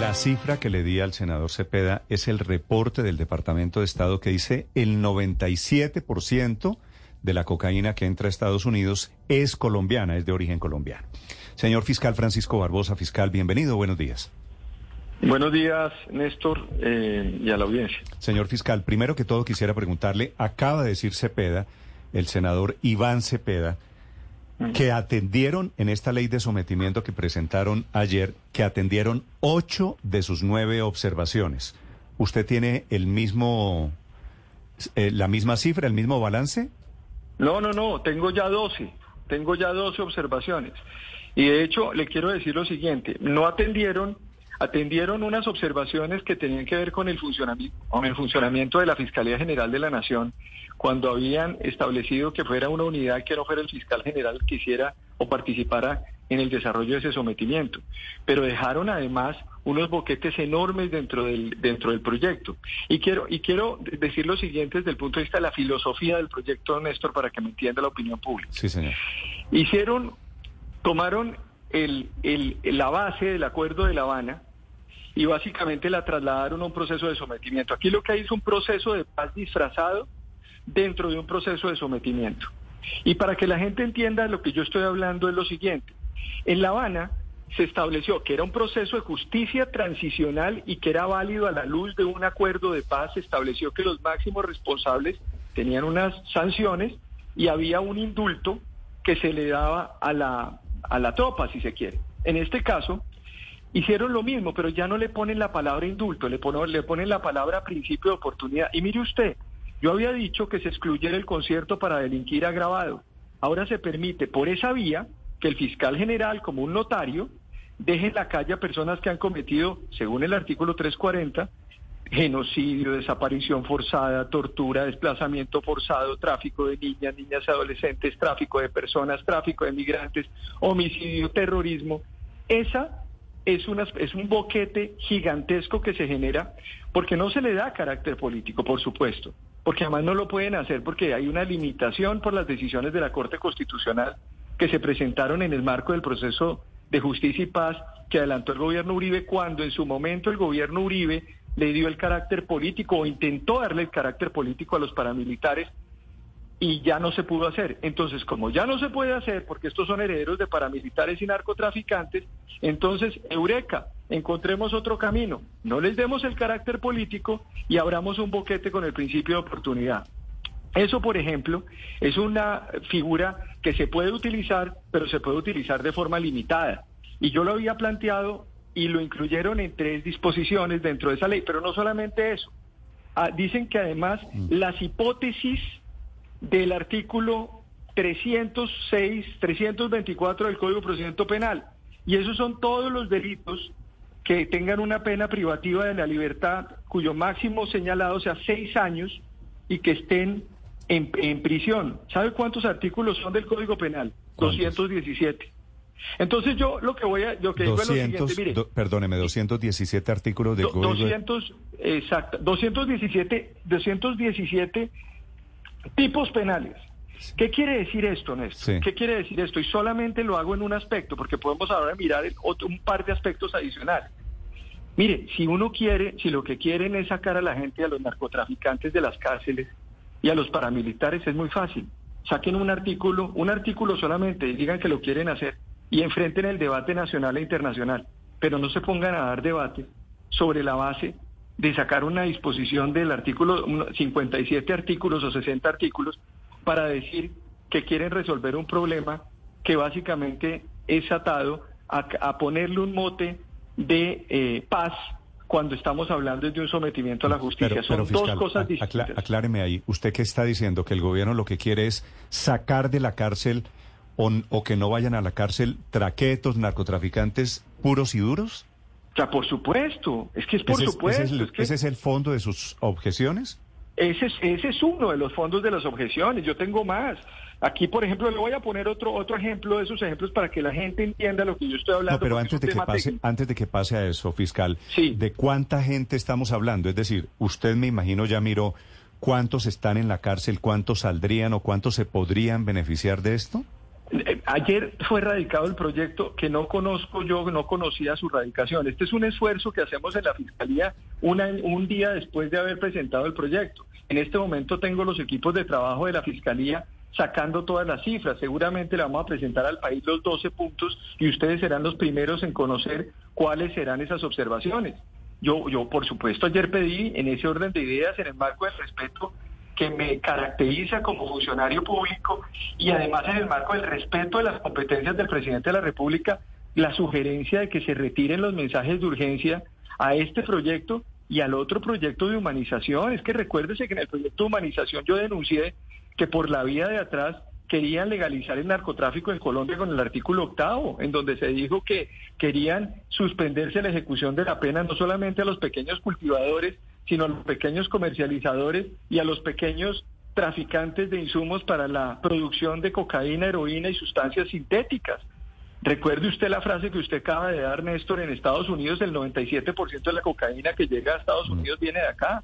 La cifra que le di al senador Cepeda es el reporte del Departamento de Estado que dice el 97% de la cocaína que entra a Estados Unidos es colombiana, es de origen colombiano. Señor fiscal Francisco Barbosa, fiscal, bienvenido, buenos días. Buenos días, Néstor, eh, y a la audiencia. Señor fiscal, primero que todo quisiera preguntarle, acaba de decir Cepeda, el senador Iván Cepeda, que atendieron en esta ley de sometimiento que presentaron ayer, que atendieron ocho de sus nueve observaciones. ¿Usted tiene el mismo, eh, la misma cifra, el mismo balance? No, no, no, tengo ya doce, tengo ya doce observaciones. Y de hecho, le quiero decir lo siguiente, no atendieron atendieron unas observaciones que tenían que ver con el funcionamiento, con el funcionamiento de la Fiscalía General de la Nación, cuando habían establecido que fuera una unidad que no fuera el fiscal general que hiciera o participara en el desarrollo de ese sometimiento. Pero dejaron además unos boquetes enormes dentro del, dentro del proyecto. Y quiero, y quiero decir lo siguiente desde el punto de vista de la filosofía del proyecto, Néstor, para que me entienda la opinión pública. Sí, señor. Hicieron, tomaron el, el, la base del acuerdo de La Habana, y básicamente la trasladaron a un proceso de sometimiento. Aquí lo que hay es un proceso de paz disfrazado dentro de un proceso de sometimiento. Y para que la gente entienda lo que yo estoy hablando es lo siguiente. En La Habana se estableció que era un proceso de justicia transicional y que era válido a la luz de un acuerdo de paz. Se estableció que los máximos responsables tenían unas sanciones y había un indulto que se le daba a la, a la tropa, si se quiere. En este caso, Hicieron lo mismo, pero ya no le ponen la palabra indulto, le ponen, le ponen la palabra principio de oportunidad. Y mire usted, yo había dicho que se excluyera el concierto para delinquir agravado. Ahora se permite por esa vía que el fiscal general, como un notario, deje en la calle a personas que han cometido, según el artículo 340, genocidio, desaparición forzada, tortura, desplazamiento forzado, tráfico de niñas, niñas y adolescentes, tráfico de personas, tráfico de migrantes, homicidio, terrorismo. Esa es, una, es un boquete gigantesco que se genera porque no se le da carácter político, por supuesto, porque además no lo pueden hacer porque hay una limitación por las decisiones de la Corte Constitucional que se presentaron en el marco del proceso de justicia y paz que adelantó el gobierno Uribe cuando en su momento el gobierno Uribe le dio el carácter político o intentó darle el carácter político a los paramilitares y ya no se pudo hacer. Entonces, como ya no se puede hacer, porque estos son herederos de paramilitares y narcotraficantes, entonces, Eureka, encontremos otro camino, no les demos el carácter político y abramos un boquete con el principio de oportunidad. Eso, por ejemplo, es una figura que se puede utilizar, pero se puede utilizar de forma limitada. Y yo lo había planteado y lo incluyeron en tres disposiciones dentro de esa ley, pero no solamente eso. Ah, dicen que además mm. las hipótesis del artículo 306, 324 del Código de Procedimiento Penal. Y esos son todos los delitos que tengan una pena privativa de la libertad cuyo máximo señalado sea seis años y que estén en, prisión. ¿Sabe cuántos artículos son del Código Penal? 217. Entonces yo lo que voy a, lo que digo es lo siguiente, mire. perdóneme, 217 artículos del Código. 200, exacto, 217, 217 Tipos penales. ¿Qué quiere decir esto, Néstor? ¿Qué quiere decir esto? Y solamente lo hago en un aspecto, porque podemos ahora mirar otro, un par de aspectos adicionales. Mire, si uno quiere, si lo que quieren es sacar a la gente, a los narcotraficantes de las cárceles y a los paramilitares, es muy fácil. Saquen un artículo, un artículo solamente, y digan que lo quieren hacer, y enfrenten el debate nacional e internacional, pero no se pongan a dar debate sobre la base de sacar una disposición del artículo 57 artículos o 60 artículos para decir que quieren resolver un problema que básicamente es atado a, ponerle un mote de eh, paz cuando estamos hablando de un sometimiento a la justicia. Son dos cosas distintas. acláreme ahí, ¿usted qué está diciendo? ¿Que el gobierno lo que quiere es sacar de la cárcel o, o que no vayan a la cárcel traquetos, narcotraficantes puros y duros? Sea, por supuesto, es que es por supuesto. Ese es, el, fondo de sus objeciones? Ese es, ese es uno de los fondos de las objeciones, yo tengo más. Aquí, por ejemplo, le voy a poner otro otro ejemplo de esos ejemplos para que la gente entienda lo que yo estoy hablando. No, pero antes de, que pase, antes de que pase a eso, fiscal, ¿de cuánta gente estamos hablando? Es decir, usted me imagino ya miró cuántos están en la cárcel, cuántos saldrían o cuántos se podrían beneficiar de esto. Eh, ayer fue radicado el proyecto que no conozco yo, no conocía su radicación. Este es un esfuerzo que hacemos en la Fiscalía un día después de haber presentado el proyecto. En este momento tengo los equipos de trabajo de la Fiscalía sacando todas las cifras. Seguramente le vamos a presentar al país los 12 puntos y ustedes serán los primeros en conocer cuáles serán esas observaciones. Yo, yo, por supuesto, ayer pedí en ese orden de ideas, en el marco del respeto que me caracteriza como funcionario público y además en el marco del respeto de las competencias del presidente de la República, la sugerencia de que se retiren los mensajes de urgencia a este proyecto y al otro proyecto de humanización. Es que recuérdese que en el proyecto de humanización yo denuncié que por la vía de atrás querían legalizar el narcotráfico en Colombia con el artículo octavo, en donde se dijo que querían suspenderse la ejecución de la pena no solamente a los pequeños cultivadores, sino a los pequeños comercializadores y a los pequeños traficantes de insumos para la producción de cocaína, heroína y sustancias sintéticas. Recuerde usted la frase que usted acaba de dar, Néstor, en Estados Unidos el 97% de la cocaína que llega a Estados. Unidos viene de acá.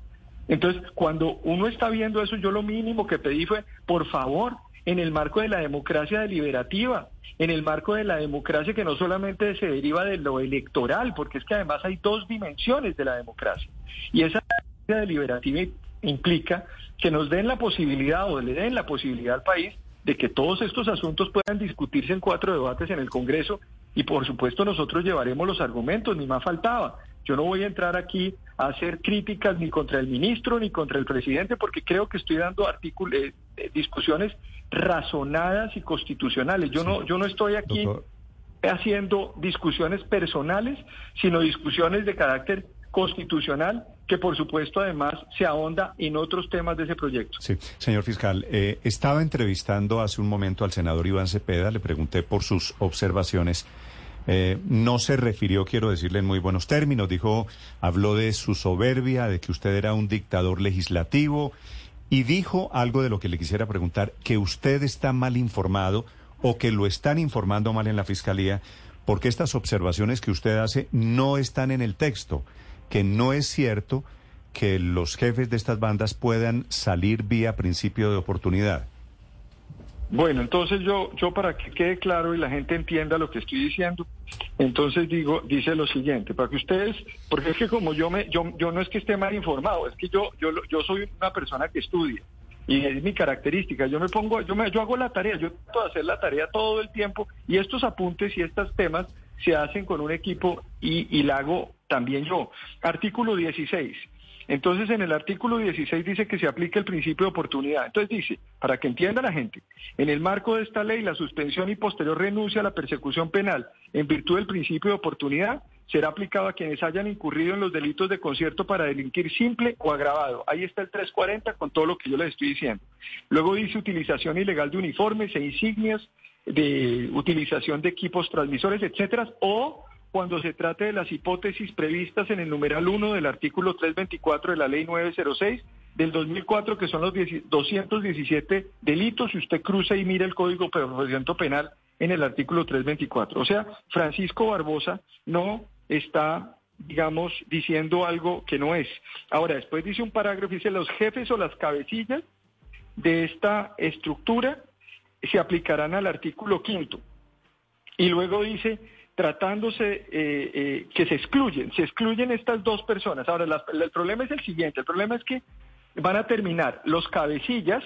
Entonces, cuando uno está viendo eso, yo lo mínimo que pedí fue, por favor, en el marco de la democracia deliberativa, en el marco de la democracia que no solamente se deriva de lo electoral, porque es que además hay dos dimensiones de la democracia. Y esa democracia deliberativa implica que nos den la posibilidad o le den la posibilidad al país de que todos estos asuntos puedan discutirse en cuatro debates en el Congreso y por supuesto nosotros llevaremos los argumentos, ni más faltaba. Yo no voy a entrar aquí a hacer críticas ni contra el ministro ni contra el presidente porque creo que estoy dando eh, eh, discusiones razonadas y constitucionales. Yo no yo no estoy aquí haciendo discusiones personales, sino discusiones de carácter constitucional que por supuesto además se ahonda en otros temas de ese proyecto. Sí, señor fiscal, eh, estaba entrevistando hace un momento al senador Iván Cepeda, le pregunté por sus observaciones. Eh, no se refirió, quiero decirle en muy buenos términos, dijo, habló de su soberbia, de que usted era un dictador legislativo y dijo algo de lo que le quisiera preguntar, que usted está mal informado o que lo están informando mal en la fiscalía, porque estas observaciones que usted hace no están en el texto que no es cierto que los jefes de estas bandas puedan salir vía principio de oportunidad. Bueno, entonces yo, yo para que quede claro y la gente entienda lo que estoy diciendo, entonces digo, dice lo siguiente, para que ustedes, porque es que como yo me, yo, yo no es que esté mal informado, es que yo, yo, yo soy una persona que estudia y es mi característica. Yo me pongo, yo me, yo hago la tarea, yo trato de hacer la tarea todo el tiempo y estos apuntes y estos temas se hacen con un equipo y, y la hago también yo. Artículo 16. Entonces, en el artículo 16 dice que se aplica el principio de oportunidad. Entonces dice, para que entienda la gente, en el marco de esta ley, la suspensión y posterior renuncia a la persecución penal en virtud del principio de oportunidad será aplicado a quienes hayan incurrido en los delitos de concierto para delinquir simple o agravado. Ahí está el 340 con todo lo que yo les estoy diciendo. Luego dice utilización ilegal de uniformes e insignias, de utilización de equipos transmisores, etcétera, o cuando se trate de las hipótesis previstas en el numeral 1 del artículo 324 de la ley 906 del 2004, que son los 217 delitos, si usted cruza y mira el Código Penal en el artículo 324. O sea, Francisco Barbosa no está digamos, diciendo algo que no es. Ahora, después dice un parágrafo, dice, los jefes o las cabecillas de esta estructura se aplicarán al artículo quinto. Y luego dice, tratándose eh, eh, que se excluyen, se excluyen estas dos personas. Ahora, el problema es el siguiente, el problema es que van a terminar los cabecillas,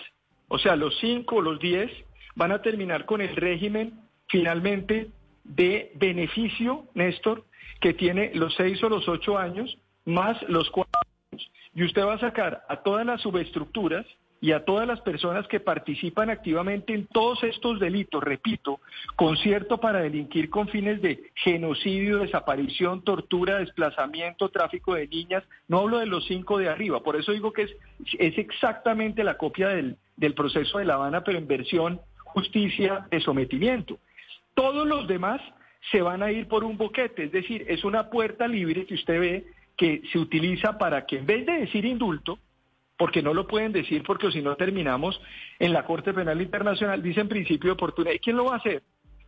o sea, los cinco o los diez, van a terminar con el régimen finalmente de beneficio, Néstor, que tiene los seis o los ocho años más los cuatro años. Y usted va a sacar a todas las subestructuras y a todas las personas que participan activamente en todos estos delitos, repito, concierto para delinquir con fines de genocidio, desaparición, tortura, desplazamiento, tráfico de niñas, no hablo de los cinco de arriba, por eso digo que es, es exactamente la copia del, del proceso de La Habana, pero en versión justicia de sometimiento. Todos los demás se van a ir por un boquete, es decir, es una puerta libre que usted ve que se utiliza para que en vez de decir indulto, porque no lo pueden decir porque si no terminamos en la Corte Penal Internacional, dicen principio de oportunidad. ¿Y quién lo va a hacer?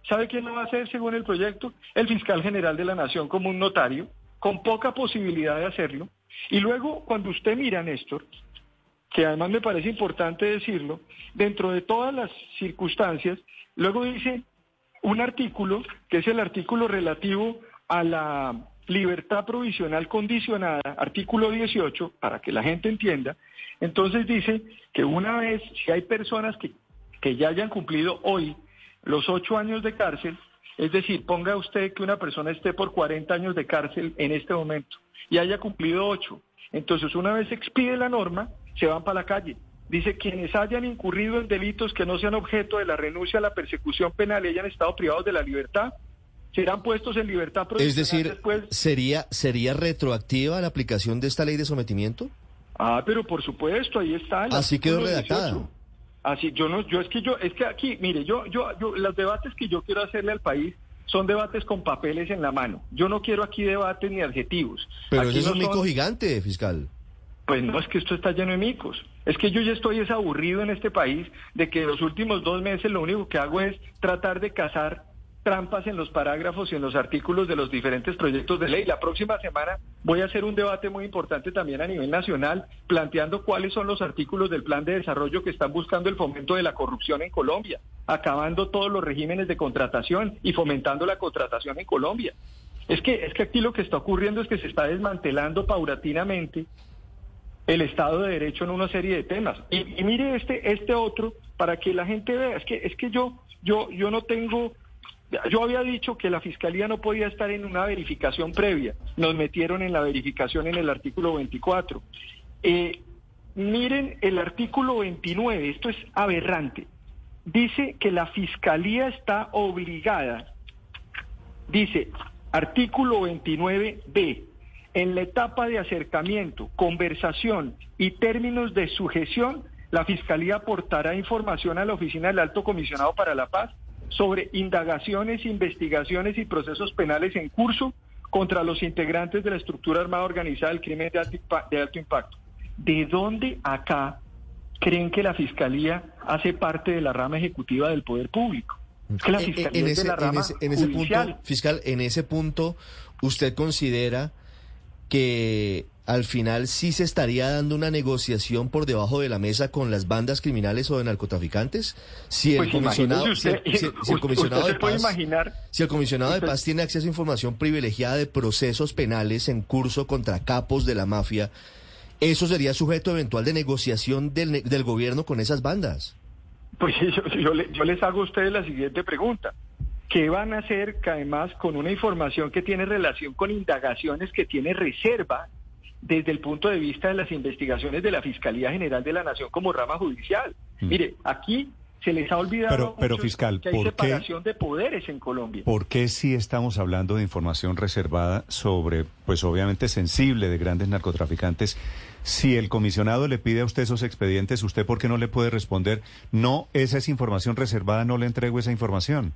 ¿Sabe quién lo va a hacer según el proyecto? El fiscal general de la Nación como un notario, con poca posibilidad de hacerlo. Y luego, cuando usted mira, Néstor, que además me parece importante decirlo, dentro de todas las circunstancias, luego dice un artículo que es el artículo relativo a la libertad provisional condicionada, artículo 18, para que la gente entienda. Entonces dice que una vez, si hay personas que, que ya hayan cumplido hoy los ocho años de cárcel, es decir, ponga usted que una persona esté por 40 años de cárcel en este momento y haya cumplido ocho. Entonces, una vez expide la norma, se van para la calle. Dice, quienes hayan incurrido en delitos que no sean objeto de la renuncia a la persecución penal y hayan estado privados de la libertad, serán puestos en libertad provisional. Es decir, ¿sería, ¿sería retroactiva la aplicación de esta ley de sometimiento? Ah, pero por supuesto, ahí está. Así quedó redactada. Así, yo no, yo es que yo, es que aquí, mire, yo, yo, yo, los debates que yo quiero hacerle al país son debates con papeles en la mano. Yo no quiero aquí debates ni adjetivos. Pero aquí es un mico gigante, fiscal. Pues no, es que esto está lleno de micos. Es que yo ya estoy desaburrido en este país de que los últimos dos meses lo único que hago es tratar de cazar trampas en los parágrafos y en los artículos de los diferentes proyectos de ley. La próxima semana voy a hacer un debate muy importante también a nivel nacional, planteando cuáles son los artículos del plan de desarrollo que están buscando el fomento de la corrupción en Colombia, acabando todos los regímenes de contratación y fomentando la contratación en Colombia. Es que, es que aquí lo que está ocurriendo es que se está desmantelando paulatinamente el Estado de Derecho en una serie de temas. Y, mire este, este otro para que la gente vea. Es que, es que yo, yo, yo no tengo yo había dicho que la Fiscalía no podía estar en una verificación previa. Nos metieron en la verificación en el artículo 24. Eh, miren el artículo 29, esto es aberrante. Dice que la Fiscalía está obligada, dice artículo 29b, en la etapa de acercamiento, conversación y términos de sujeción, la Fiscalía aportará información a la Oficina del Alto Comisionado para la Paz sobre indagaciones, investigaciones y procesos penales en curso contra los integrantes de la estructura armada organizada del crimen de alto, impacto. ¿De dónde acá creen que la Fiscalía hace parte de la rama ejecutiva del poder público? que la Fiscalía es de la rama en ese punto, fiscal, en ese punto, ¿usted considera que al final sí se estaría dando una negociación por debajo de la mesa con las bandas criminales o de narcotraficantes? Si el comisionado, de paz, si el comisionado de paz tiene acceso a información privilegiada de procesos penales en curso contra capos de la mafia, ¿eso sería sujeto eventual de negociación del, del gobierno con esas bandas? Pues yo, yo les hago a ustedes la siguiente pregunta. ¿Qué van a hacer además con una información que tiene relación con indagaciones que tiene reserva desde el punto de vista de las investigaciones de la Fiscalía General de la Nación como rama judicial. Mm. Mire, aquí se les ha olvidado pero, fiscal, que hay separación de poderes en Colombia. ¿Por qué si estamos hablando de información reservada sobre, pues obviamente sensible de grandes narcotraficantes? Si el comisionado le pide a usted esos expedientes, ¿usted por qué no le puede responder, no, esa es información reservada, no le entrego esa información?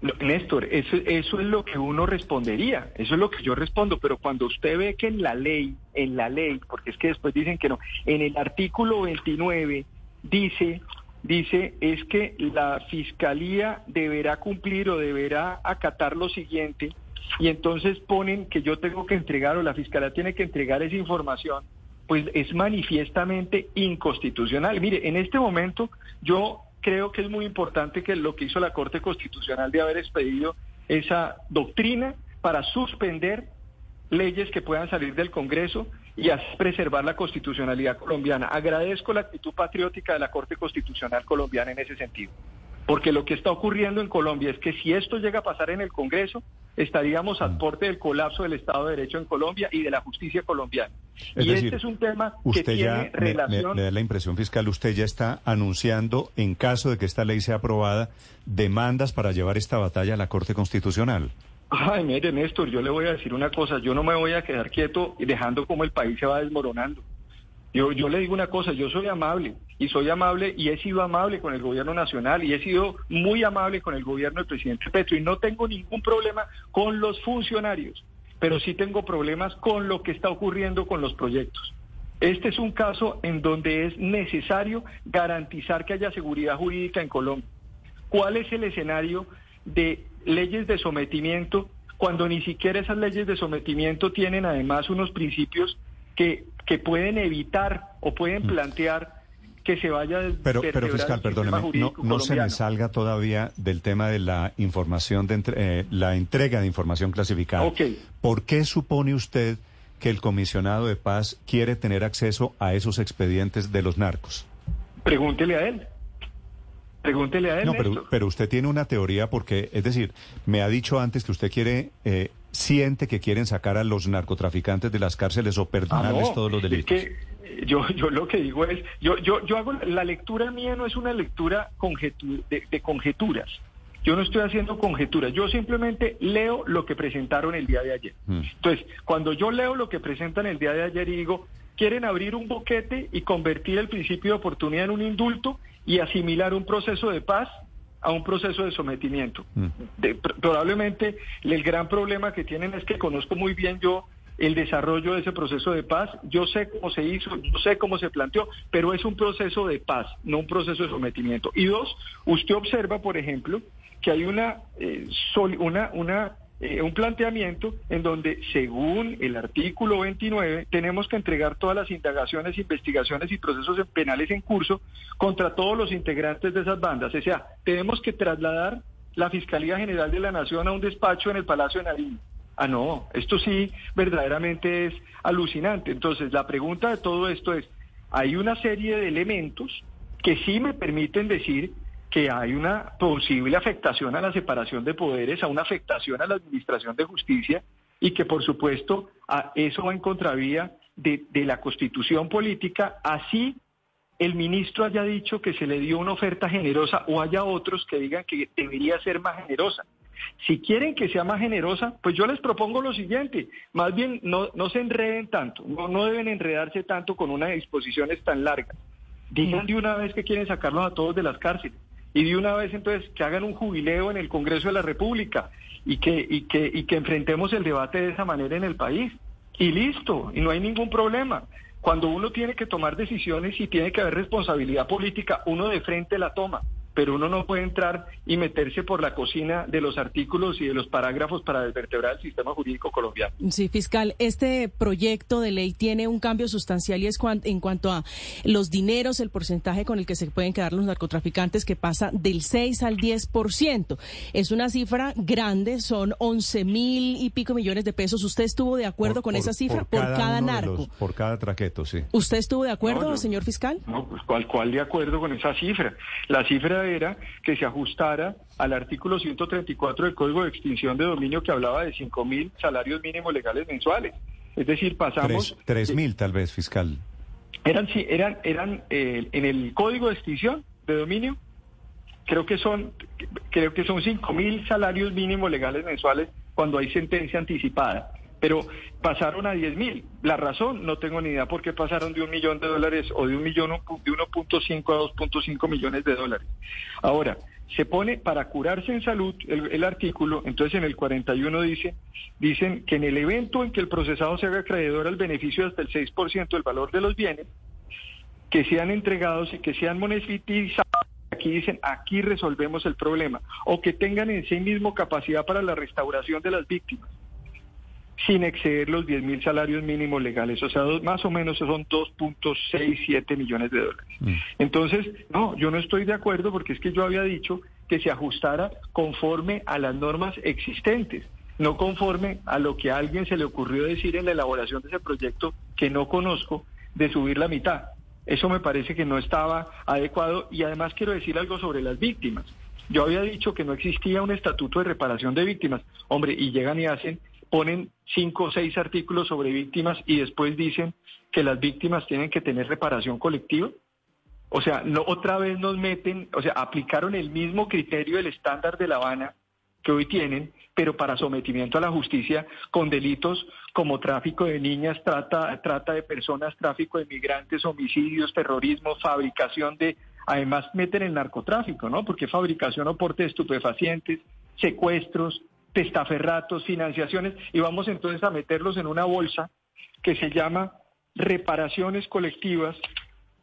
Néstor, eso, eso es lo que uno respondería, eso es lo que yo respondo, pero cuando usted ve que en la ley, en la ley, porque es que después dicen que no, en el artículo 29 dice, dice es que la fiscalía deberá cumplir o deberá acatar lo siguiente, y entonces ponen que yo tengo que entregar o la fiscalía tiene que entregar esa información, pues es manifiestamente inconstitucional. Mire, en este momento yo creo que es muy importante que lo que hizo la Corte Constitucional de haber expedido esa doctrina para suspender leyes que puedan salir del Congreso y preservar la constitucionalidad colombiana. Agradezco la actitud patriótica de la Corte Constitucional colombiana en ese sentido. Porque lo que está ocurriendo en Colombia es que si esto llega a pasar en el Congreso, estaríamos al porte del colapso del Estado de Derecho en Colombia y de la justicia colombiana. y este es un tema que tiene relación... Me, da la impresión fiscal, usted ya está anunciando, en caso de que esta ley sea aprobada, demandas para llevar esta batalla a la Corte Constitucional. Ay, mire, Néstor, yo le voy a decir una cosa, yo no me voy a quedar quieto dejando como el país se va desmoronando. Yo, yo le digo una cosa, yo soy amable y soy amable y he sido amable con el gobierno nacional y he sido muy amable con el gobierno del presidente Petro y no tengo ningún problema con los funcionarios, pero sí tengo problemas con lo que está ocurriendo con los proyectos. Este es un caso en donde es necesario garantizar que haya seguridad jurídica en Colombia. ¿Cuál es el escenario de leyes de sometimiento cuando ni siquiera esas leyes de sometimiento tienen además unos principios que, que pueden evitar o pueden mm. plantear que se vaya pero pero fiscal perdóneme no, no se me salga todavía del tema de la información de eh, la entrega de información clasificada. Okay. ¿por qué supone usted que el comisionado de paz quiere tener acceso a esos expedientes de los narcos pregúntele a él. Pregúntele a él no pero, pero usted tiene una teoría porque es decir me ha dicho antes que usted quiere eh, siente que quieren sacar a los narcotraficantes de las cárceles o perdonarles ah, todos los delitos yo, yo lo que digo es, yo, yo, yo hago, la lectura mía no es una lectura de, conjeturas. Yo no estoy haciendo conjeturas, yo simplemente leo lo que presentaron el día de ayer. Mm. Entonces, cuando yo leo lo que presentan el día de ayer y digo, quieren abrir un boquete y convertir el principio de oportunidad en un indulto y asimilar un proceso de paz a un proceso de sometimiento. Mm. probablemente el gran problema que tienen es que conozco muy bien yo el desarrollo de ese proceso de paz. Yo sé cómo se hizo, yo sé cómo se planteó, pero es un proceso de paz, no un proceso de sometimiento. Y dos, usted observa, por ejemplo, que hay una, eh, una, una eh, un planteamiento en donde, según el artículo 29, tenemos que entregar todas las indagaciones, investigaciones y procesos penales en curso contra todos los integrantes de esas bandas. O sea, tenemos que trasladar la Fiscalía General de la Nación a un despacho en el Palacio de Nariño. Ah, no, esto sí verdaderamente es alucinante. Entonces, la pregunta de todo esto es, hay una serie de elementos que sí me permiten decir que hay una posible afectación a la separación de poderes, a una afectación a la administración de justicia y que por supuesto eso va en contravía de la constitución política, así el ministro haya dicho que se le dio una oferta generosa o haya otros que digan que debería ser más generosa. Si quieren que sea más generosa, pues yo les propongo lo siguiente, más bien no, no se enreden tanto, no, no deben enredarse tanto con unas disposiciones tan largas. Digan de una vez que quieren sacarlos a todos de las cárceles y de una vez entonces que hagan un jubileo en el Congreso de la República y que, y que, y que enfrentemos el debate de esa manera en el país. Y listo, y no hay ningún problema. Cuando uno tiene que tomar decisiones y tiene que haber responsabilidad política, uno de frente la toma pero uno no puede entrar y meterse por la cocina de los artículos y de los parágrafos para desvertebrar el sistema jurídico colombiano. Sí, fiscal, este proyecto de ley tiene un cambio sustancial y es en cuanto a los dineros, el porcentaje con el que se pueden quedar los narcotraficantes que pasa del 6 al 10%. Es una cifra grande, son 11 mil y pico millones de pesos. ¿Usted estuvo de acuerdo con esa cifra por, cada, narco? por cada traqueto, sí. ¿Usted estuvo de acuerdo, señor fiscal? No, pues ¿cuál, ¿cuál de acuerdo con esa cifra? La cifra era que se ajustara al artículo 134 del Código de Extinción de Dominio que hablaba de 5 mil salarios mínimos legales mensuales. Es decir, pasamos... 3 mil tal vez, fiscal. Eran, sí, eran, eran eh, en el Código de Extinción de Dominio, creo que son, creo que son 5 mil salarios mínimos legales mensuales cuando hay sentencia anticipada pero pasaron a 10 mil. La razón, no tengo ni idea por qué pasaron de un millón de dólares o de un millón de 1.5 a 2.5 millones de dólares. Ahora, se pone para curarse en salud el, artículo, entonces en el 41 dice, dicen que en el evento en que el procesado se haga acreedor al beneficio hasta el 6% del valor de los bienes, que sean entregados y que sean monetizados, aquí dicen, aquí resolvemos el problema, o que tengan en sí mismo capacidad para la restauración de las víctimas sin exceder los 10 mil salarios mínimos legales, o sea, más o menos son 2.67 millones de dólares. Mm. Entonces, no, yo no estoy de acuerdo porque es que yo había dicho que se ajustara conforme a las normas existentes, no conforme a lo que a alguien se le ocurrió decir en la elaboración de ese proyecto que no conozco, de subir la mitad. Eso me parece que no estaba adecuado y además quiero decir algo sobre las víctimas. Yo había dicho que no existía un estatuto de reparación de víctimas. Hombre, y llegan y hacen ponen cinco o seis artículos sobre víctimas y después dicen que las víctimas tienen que tener reparación colectiva. O sea, no otra vez nos meten, o sea, aplicaron el mismo criterio del estándar de La Habana que hoy tienen, pero para sometimiento a la justicia con delitos como tráfico de niñas, trata, trata de personas, tráfico de migrantes, homicidios, terrorismo, fabricación de, además meten el narcotráfico, ¿no? Porque fabricación o porte de estupefacientes, secuestros, testaferratos, financiaciones, y vamos entonces a meterlos en una bolsa que se llama reparaciones colectivas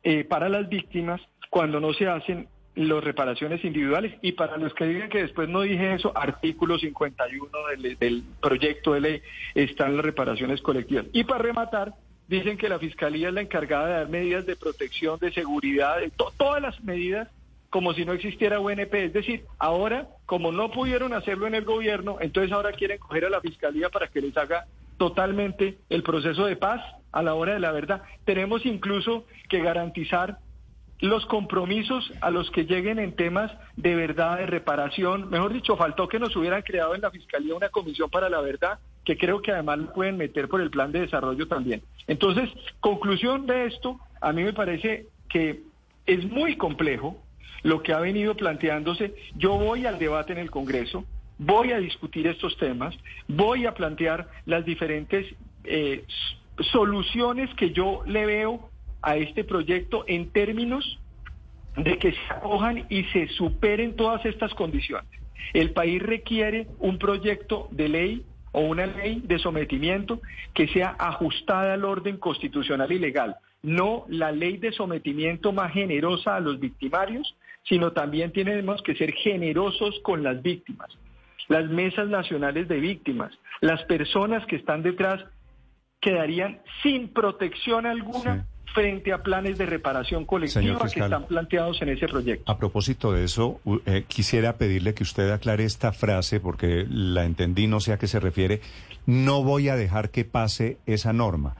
eh, para las víctimas cuando no se hacen las reparaciones individuales. Y para los que digan que después no dije eso, artículo 51 del, del proyecto de ley están las reparaciones colectivas. Y para rematar, dicen que la Fiscalía es la encargada de dar medidas de protección, de seguridad, de todas las medidas como si no existiera UNP. Es decir, ahora, como no pudieron hacerlo en el gobierno, entonces ahora quieren coger a la Fiscalía para que les haga totalmente el proceso de paz a la hora de la verdad. Tenemos incluso que garantizar los compromisos a los que lleguen en temas de verdad, de reparación. Mejor dicho, faltó que nos hubieran creado en la Fiscalía una comisión para la verdad, que creo que además lo pueden meter por el plan de desarrollo también. Entonces, conclusión de esto, a mí me parece que es muy complejo lo que ha venido planteándose. Yo voy al debate en el Congreso, voy a discutir estos temas, voy a plantear las diferentes eh, soluciones que yo le veo a este proyecto en términos de que se acojan y se superen todas estas condiciones. El país requiere un proyecto de ley o una ley de sometimiento que sea ajustada al orden constitucional y legal, no la ley de sometimiento más generosa a los victimarios, sino también tenemos que ser generosos con las víctimas. Las mesas nacionales de víctimas, las personas que están detrás quedarían sin protección alguna frente a planes de reparación colectiva que están planteados en ese proyecto. A propósito de eso, eh, quisiera pedirle que usted aclare esta frase porque la entendí, no sé a qué se refiere. No voy a dejar que pase esa norma.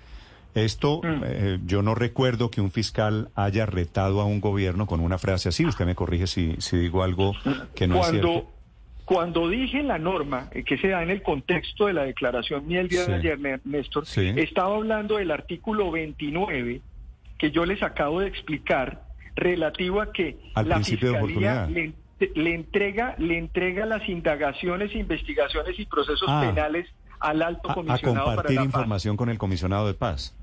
Esto, mm. eh, yo no recuerdo que un fiscal haya retado a un gobierno con una frase así. Usted me corrige si, si digo algo que no es cierto. Cuando dije la norma eh, que se da en el contexto de la declaración ni el día de ayer, Néstor, estaba hablando del artículo 29 que yo les acabo de explicar relativo a que la fiscalía le, entrega le entrega las indagaciones, investigaciones y procesos ah. penales al alto comisionado a compartir información con el comisionado de paz.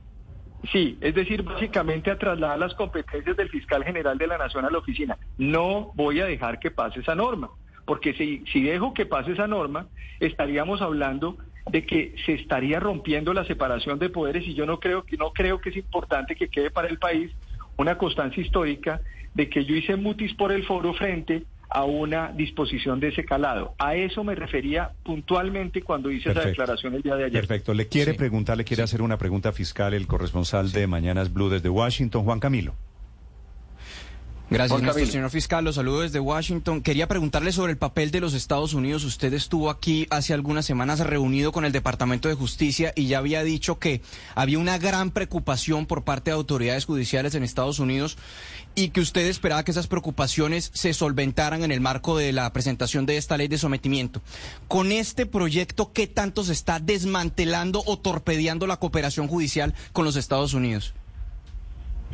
Sí, es decir, básicamente a trasladar las competencias del fiscal general de la Nación a la oficina. No voy a dejar que pase esa norma, porque si, si dejo que pase esa norma, estaríamos hablando de que se estaría rompiendo la separación de poderes y yo no creo no creo que es importante que quede para el país una constancia histórica de que yo hice mutis por el foro frente a una disposición de ese calado. A eso me refería puntualmente cuando hice esa declaración el día de ayer. Perfecto. Le quiere preguntar, le quiere hacer una pregunta fiscal el corresponsal de Mañanas Blue desde Washington, Juan Camilo. Gracias, señor fiscal. Los saludo desde Washington. Quería preguntarle sobre el papel de los Estados Unidos. Usted estuvo aquí hace algunas semanas reunido con el Departamento de Justicia y ya había dicho que había una gran preocupación por parte de autoridades judiciales en Estados Unidos y que usted esperaba que esas preocupaciones se solventaran en el marco de la presentación de esta ley de sometimiento. Con este proyecto, ¿qué tanto se está desmantelando o torpedeando la cooperación judicial con los Estados Unidos?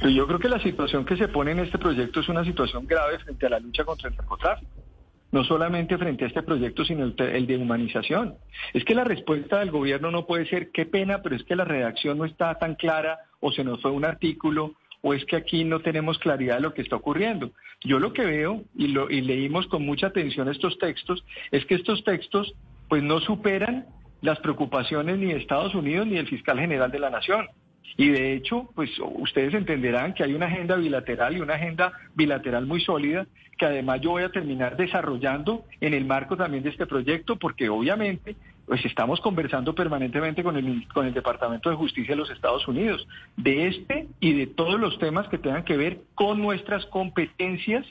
Yo creo que la situación que se pone en este proyecto es una situación grave frente a la lucha contra el narcotráfico. No solamente frente a este proyecto, sino el, de humanización. Es que la respuesta del gobierno no puede ser, qué pena, pero es que la redacción no está tan clara, o se nos fue un artículo, o es que aquí no tenemos claridad de lo que está ocurriendo. Yo lo que veo, y, lo, y leímos con mucha atención estos textos, es que estos textos pues no superan las preocupaciones ni de Estados Unidos ni del fiscal general de la Nación. Y de hecho, pues ustedes entenderán que hay una agenda bilateral y una agenda bilateral muy sólida que además yo voy a terminar desarrollando en el marco también de este proyecto, porque obviamente pues estamos conversando permanentemente con el, con el Departamento de Justicia de los Estados Unidos de este y de todos los temas que tengan que ver con nuestras competencias,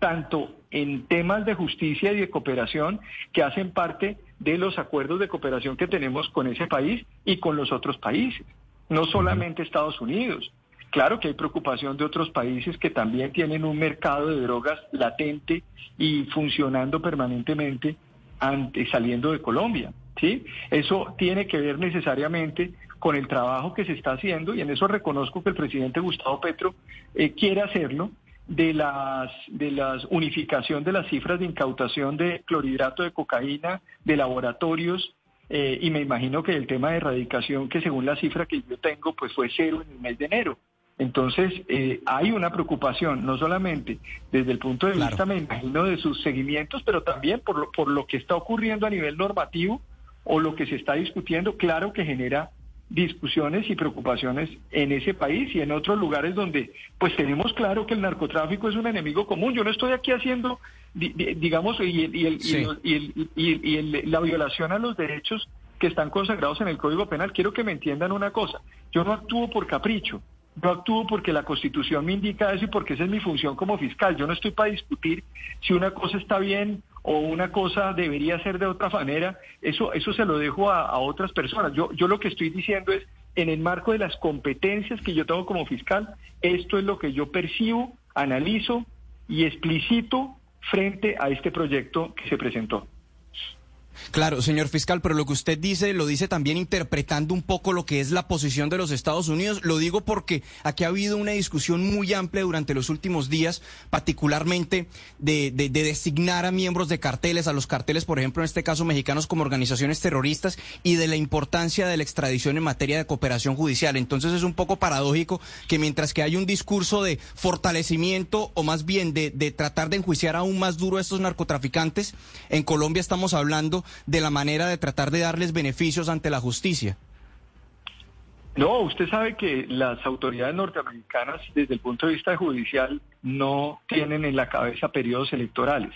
tanto en temas de justicia y de cooperación que hacen parte de los acuerdos de cooperación que tenemos con ese país y con los otros países no solamente Estados Unidos. Claro que hay preocupación de otros países que también tienen un mercado de drogas latente y funcionando permanentemente ante, saliendo de Colombia. ¿sí? Eso tiene que ver necesariamente con el trabajo que se está haciendo y en eso reconozco que el presidente Gustavo Petro eh, quiere hacerlo de las de las unificación de las cifras de incautación de clorhidrato de cocaína de laboratorios eh, y me imagino que el tema de erradicación, que según la cifra que yo tengo, pues fue cero en el mes de enero. Entonces, eh, hay una preocupación, no solamente desde el punto de vista, me imagino, de sus seguimientos, pero también por lo, por lo que está ocurriendo a nivel normativo o lo que se está discutiendo, claro que genera discusiones y preocupaciones en ese país y en otros lugares donde pues tenemos claro que el narcotráfico es un enemigo común. Yo no estoy aquí haciendo, digamos, y, la violación a los derechos que están consagrados en el Código Penal. Quiero que me entiendan una cosa, yo no actúo por capricho, yo actúo porque la Constitución me indica eso y porque esa es mi función como fiscal. Yo no estoy para discutir si una cosa está bien o una cosa debería ser de otra manera. Eso, eso se lo dejo a, otras personas. Yo, yo lo que estoy diciendo es, en el marco de las competencias que yo tengo como fiscal, esto es lo que yo percibo, analizo y explicito frente a este proyecto que se presentó. Claro, señor fiscal, pero lo que usted dice lo dice también interpretando un poco lo que es la posición de los Estados Unidos. Lo digo porque aquí ha habido una discusión muy amplia durante los últimos días, particularmente de, designar a miembros de carteles, a los carteles, por ejemplo, en este caso mexicanos, como organizaciones terroristas y de la importancia de la extradición en materia de cooperación judicial. Entonces es un poco paradójico que mientras que hay un discurso de fortalecimiento o más bien de, de tratar de enjuiciar aún más duro a estos narcotraficantes, en Colombia estamos hablando de la manera de tratar de darles beneficios ante la justicia. No, usted sabe que las autoridades norteamericanas, desde el punto de vista judicial, no tienen en la cabeza periodos electorales.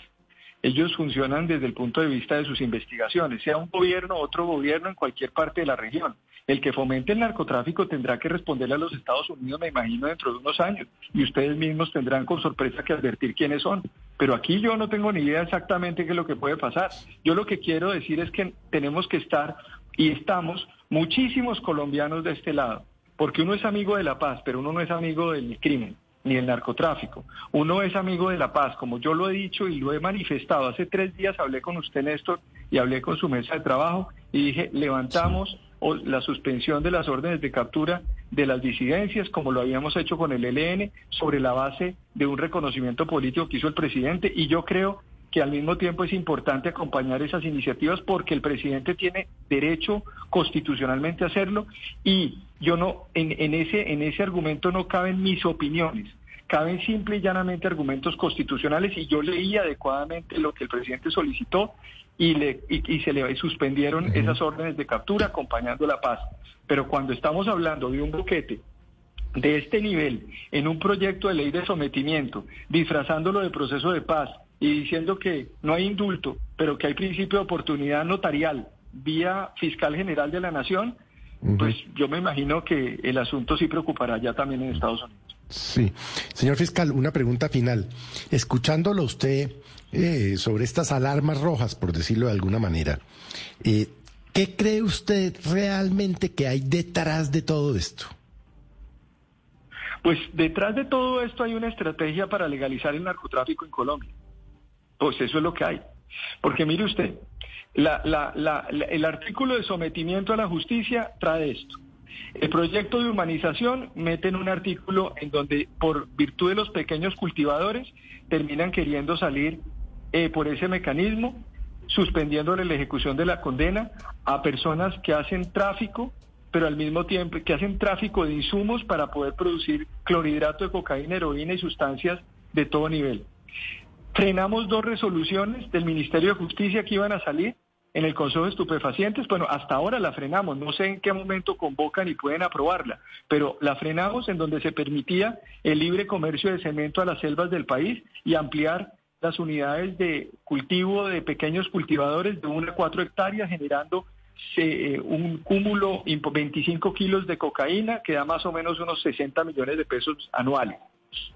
Ellos funcionan desde el punto de vista de sus investigaciones, sea un gobierno otro gobierno en cualquier parte de la región. El que fomente el narcotráfico tendrá que responderle a los Estados Unidos, me imagino, dentro de unos años. Y ustedes mismos tendrán con sorpresa que advertir quiénes son. Pero aquí yo no tengo ni idea exactamente qué es lo que puede pasar. Yo lo que quiero decir es que tenemos que estar, y estamos, muchísimos colombianos de este lado. Porque uno es amigo de la paz, pero uno no es amigo del crimen ni el narcotráfico. Uno es amigo de la paz, como yo lo he dicho y lo he manifestado. Hace tres días hablé con usted, Néstor, y hablé con su mesa de trabajo y dije, levantamos la suspensión de las órdenes de captura de las disidencias, como lo habíamos hecho con el ELN, sobre la base de un reconocimiento político que hizo el presidente. Y yo creo que al mismo tiempo es importante acompañar esas iniciativas porque el presidente tiene derecho constitucionalmente a hacerlo y yo no, en, en, ese, en ese argumento no caben mis opiniones, caben simple y llanamente argumentos constitucionales y yo leí adecuadamente lo que el presidente solicitó y, le, y, se le suspendieron esas órdenes de captura acompañando la paz. Pero cuando estamos hablando de un boquete de este nivel en un proyecto de ley de sometimiento, disfrazándolo de proceso de paz y diciendo que no hay indulto, pero que hay principio de oportunidad notarial vía fiscal general de la nación, pues yo me imagino que el asunto sí preocupará ya también en Estados Unidos. Sí. Señor fiscal, una pregunta final. Escuchándolo usted eh, sobre estas alarmas rojas, por decirlo de alguna manera, eh, ¿qué cree usted realmente que hay detrás de todo esto? Pues detrás de todo esto hay una estrategia para legalizar el narcotráfico en Colombia. Pues eso es lo que hay. Porque mire usted, el artículo de sometimiento a la justicia trae esto. El proyecto de humanización mete en un artículo en donde por virtud de los pequeños cultivadores terminan queriendo salir eh, por ese mecanismo, suspendiéndole la ejecución de la condena a personas que hacen tráfico, pero al mismo tiempo que hacen tráfico de insumos para poder producir clorhidrato de cocaína, heroína y sustancias de todo nivel. Frenamos dos resoluciones del Ministerio de Justicia que iban a salir en el Consejo de Estupefacientes, bueno, hasta ahora la frenamos, no sé en qué momento convocan y pueden aprobarla, pero la frenamos en donde se permitía el libre comercio de cemento a las selvas del país y ampliar las unidades de cultivo de pequeños cultivadores de 1 a 4 hectáreas, generando eh, un cúmulo, 25 kilos de cocaína, que da más o menos unos 60 millones de pesos anuales,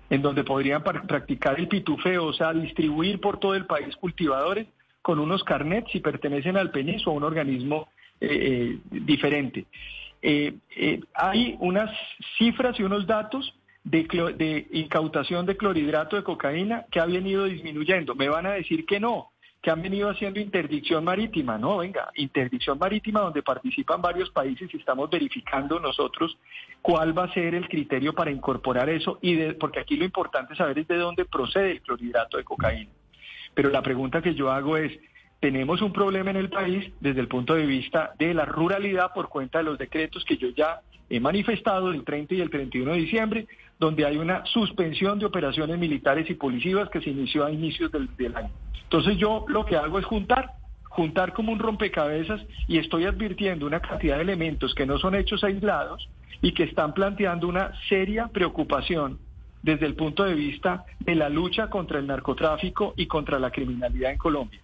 en donde podrían practicar el pitufeo, o sea, distribuir por todo el país cultivadores con unos carnets si pertenecen al PENIS o a un organismo eh, eh, diferente. Eh, hay unas cifras y unos datos de, de, incautación de clorhidrato de cocaína que ha venido disminuyendo. Me van a decir que no, que han venido haciendo interdicción marítima. No, venga, interdicción marítima donde participan varios países y estamos verificando nosotros cuál va a ser el criterio para incorporar eso y porque aquí lo importante saber es de dónde procede el clorhidrato de cocaína. Pero la pregunta que yo hago es, tenemos un problema en el país desde el punto de vista de la ruralidad por cuenta de los decretos que yo ya he manifestado el 30 y el 31 de diciembre, donde hay una suspensión de operaciones militares y policivas que se inició a inicios del, año. Entonces yo lo que hago es juntar, juntar como un rompecabezas y estoy advirtiendo una cantidad de elementos que no son hechos aislados y que están planteando una seria preocupación desde el punto de vista de la lucha contra el narcotráfico y contra la criminalidad en Colombia.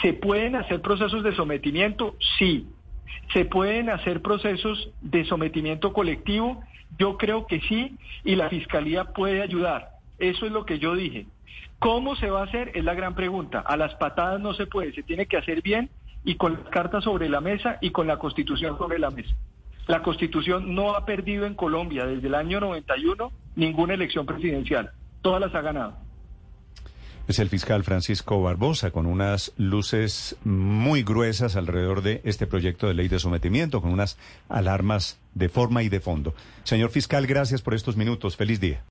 ¿Se pueden hacer procesos de sometimiento? Sí. ¿Se pueden hacer procesos de sometimiento colectivo? Yo creo que sí, y la Fiscalía puede ayudar. Eso es lo que yo dije. ¿Cómo se va a hacer? Es la gran pregunta. A las patadas no se puede, se tiene que hacer bien y con las cartas sobre la mesa y con la Constitución sobre la mesa. La Constitución no ha perdido en Colombia desde el año 91 ninguna elección presidencial. Todas las ha ganado. Es el fiscal Francisco Barbosa con unas luces muy gruesas alrededor de este proyecto de ley de sometimiento, con unas alarmas de forma y de fondo. Señor fiscal, gracias por estos minutos. Feliz día.